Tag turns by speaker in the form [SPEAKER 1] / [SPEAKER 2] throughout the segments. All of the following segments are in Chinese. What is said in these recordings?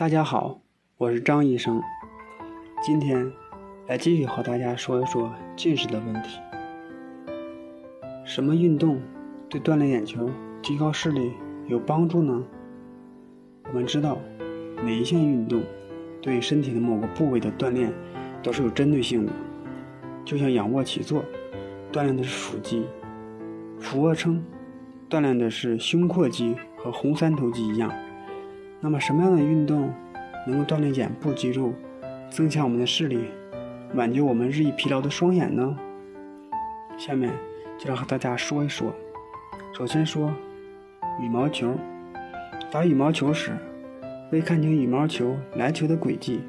[SPEAKER 1] 大家好，我是张医生，今天来继续和大家说一说近视的问题。什么运动对锻炼眼球、提高视力有帮助呢？我们知道，每一项运动对身体的某个部位的锻炼都是有针对性的，就像仰卧起坐锻炼的是腹肌，俯卧撑锻炼的是胸廓肌和红三头肌一样。那么，什么样的运动能够锻炼眼部肌肉，增强我们的视力，挽救我们日益疲劳的双眼呢？下面就要和大家说一说。首先说羽毛球。打羽毛球时，为看清羽毛球来球的轨迹，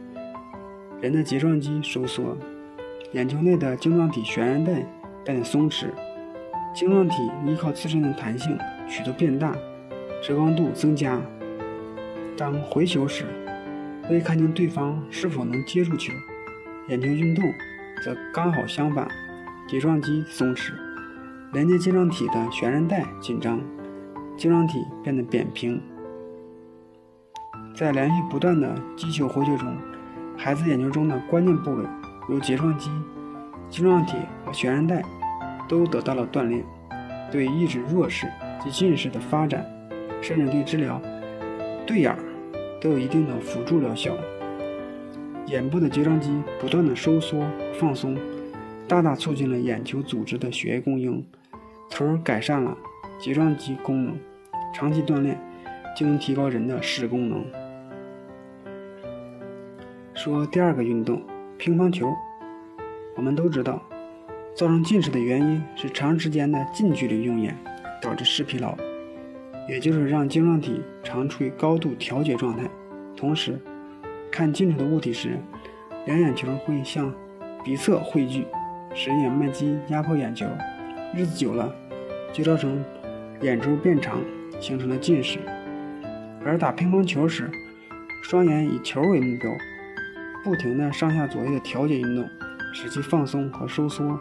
[SPEAKER 1] 人的睫状肌收缩，眼球内的晶状体旋韧带变得松弛，晶状体依靠自身的弹性曲度变大，折光度增加。当回球时，为看清对方是否能接住球，眼球运动则刚好相反，睫状肌松弛，连接晶状体的悬韧带紧张，晶状体变得扁平。在连续不断的击球回球中，孩子眼球中的关键部位，如睫状肌、晶状体和悬韧带，都得到了锻炼，对抑制弱视及近视的发展，甚至对治疗对眼都有一定的辅助疗效。眼部的睫状肌不断的收缩放松，大大促进了眼球组织的血液供应，从而改善了睫状肌功能。长期锻炼就能提高人的视功能。说第二个运动，乒乓球。我们都知道，造成近视的原因是长时间的近距离用眼导致视疲劳，也就是让晶状体常处于高度调节状态。同时，看近处的物体时，两眼球会向鼻侧汇聚，使眼脉肌压迫眼球，日子久了，就造成眼周变长，形成了近视。而打乒乓球时，双眼以球为目标。不停的上下左右的调节运动，使其放松和收缩，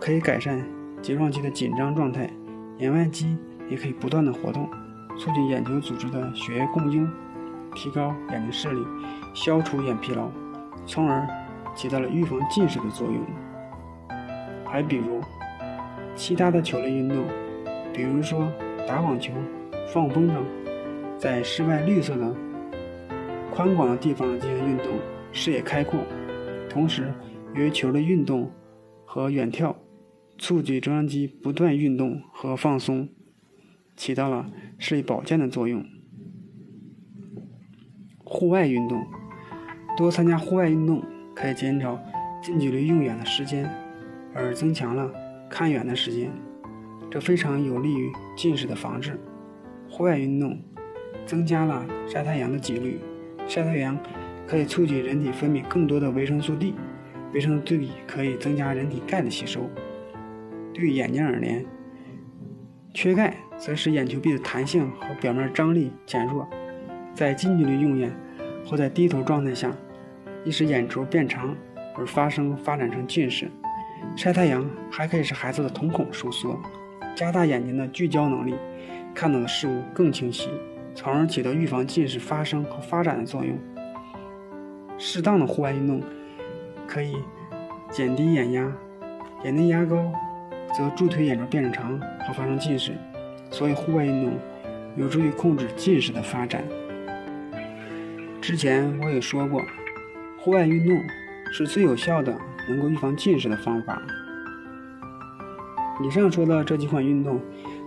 [SPEAKER 1] 可以改善睫状肌的紧张状态。眼外肌也可以不断的活动，促进眼球组织的血液供应，提高眼睛视力，消除眼疲劳，从而起到了预防近视的作用。还比如其他的球类运动，比如说打网球、放风筝，在室外绿色的宽广的地方进行运动。视野开阔，同时由于球的运动和远眺，促进中央肌不断运动和放松，起到了视力保健的作用。户外运动，多参加户外运动可以减少近距离用眼的时间，而增强了看远的时间，这非常有利于近视的防治。户外运动增加了晒太阳的几率，晒太阳。可以促进人体分泌更多的维生素 D，维生素 D 可以增加人体钙的吸收。对眼睛而言，缺钙则使眼球壁的弹性和表面张力减弱，在近距离用眼或在低头状态下，易使眼轴变长而发生发展成近视。晒太阳还可以使孩子的瞳孔收缩，加大眼睛的聚焦能力，看到的事物更清晰，从而起到预防近视发生和发展的作用。适当的户外运动可以减低眼压，眼内压高则助推眼周变长和发生近视，所以户外运动有助于控制近视的发展。之前我也说过，户外运动是最有效的能够预防近视的方法。以上说的这几款运动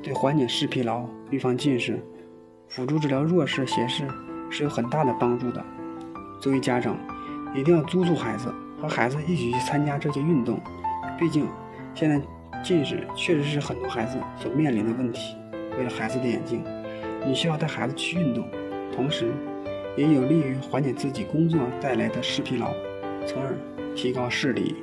[SPEAKER 1] 对缓解视疲劳、预防近视、辅助治疗弱视、斜视是有很大的帮助的。作为家长，一定要督促孩子和孩子一起去参加这些运动。毕竟，现在近视确实是很多孩子所面临的问题。为了孩子的眼睛，你需要带孩子去运动，同时也有利于缓解自己工作带来的视疲劳，从而提高视力。